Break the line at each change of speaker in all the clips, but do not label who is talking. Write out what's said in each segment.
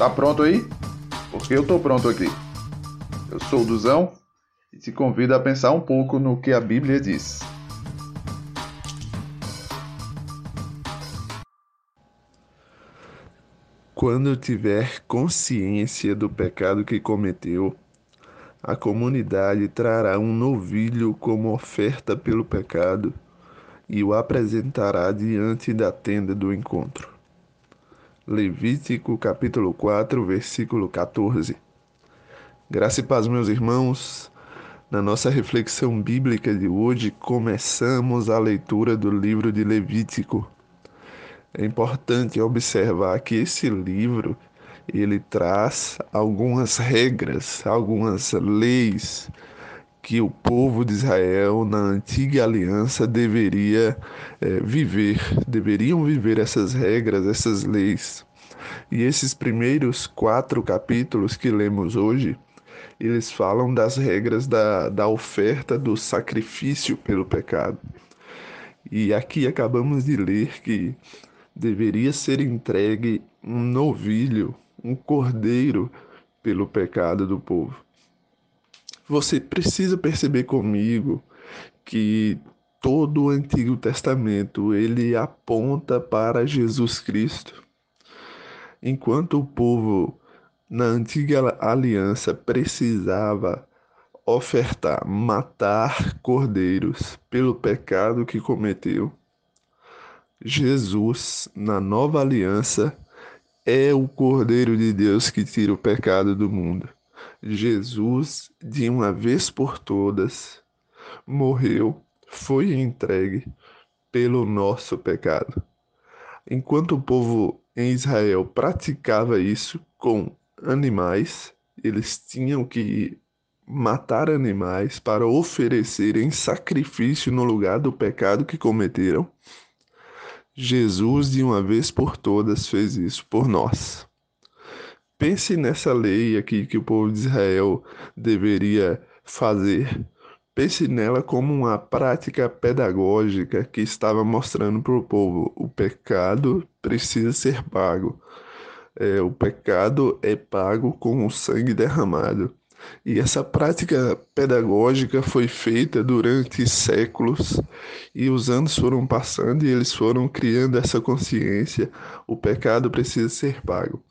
Tá pronto aí? Porque eu tô pronto aqui. Eu sou o Duzão e te convido a pensar um pouco no que a Bíblia diz.
Quando tiver consciência do pecado que cometeu, a comunidade trará um novilho como oferta pelo pecado e o apresentará diante da tenda do encontro. Levítico capítulo 4, versículo 14. Graça e paz, meus irmãos. Na nossa reflexão bíblica de hoje, começamos a leitura do livro de Levítico. É importante observar que esse livro ele traz algumas regras, algumas leis que o povo de Israel na antiga aliança deveria é, viver, deveriam viver essas regras, essas leis. E esses primeiros quatro capítulos que lemos hoje, eles falam das regras da, da oferta do sacrifício pelo pecado. E aqui acabamos de ler que deveria ser entregue um novilho, um cordeiro, pelo pecado do povo. Você precisa perceber comigo que todo o Antigo Testamento ele aponta para Jesus Cristo. Enquanto o povo na antiga aliança precisava ofertar, matar cordeiros pelo pecado que cometeu, Jesus, na nova aliança, é o Cordeiro de Deus que tira o pecado do mundo. Jesus, de uma vez por todas, morreu, foi entregue pelo nosso pecado. Enquanto o povo em Israel praticava isso com animais, eles tinham que matar animais para oferecer em sacrifício no lugar do pecado que cometeram. Jesus, de uma vez por todas, fez isso por nós. Pense nessa lei aqui que o povo de Israel deveria fazer. Pense nela como uma prática pedagógica que estava mostrando para o povo: o pecado precisa ser pago. É, o pecado é pago com o sangue derramado. E essa prática pedagógica foi feita durante séculos e os anos foram passando e eles foram criando essa consciência: o pecado precisa ser pago.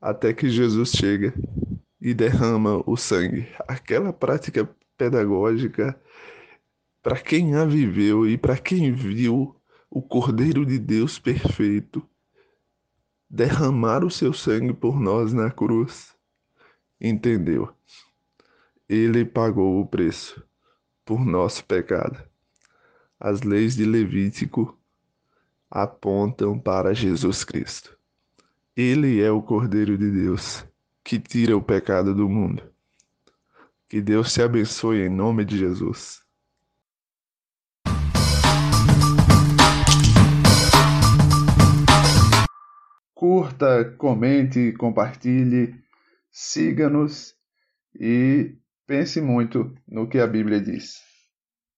Até que Jesus chega e derrama o sangue. Aquela prática pedagógica, para quem a viveu e para quem viu o Cordeiro de Deus perfeito derramar o seu sangue por nós na cruz entendeu. Ele pagou o preço por nosso pecado. As leis de Levítico apontam para Jesus Cristo. Ele é o Cordeiro de Deus que tira o pecado do mundo. Que Deus te abençoe em nome de Jesus.
Curta, comente, compartilhe siga-nos e pense muito no que a Bíblia diz.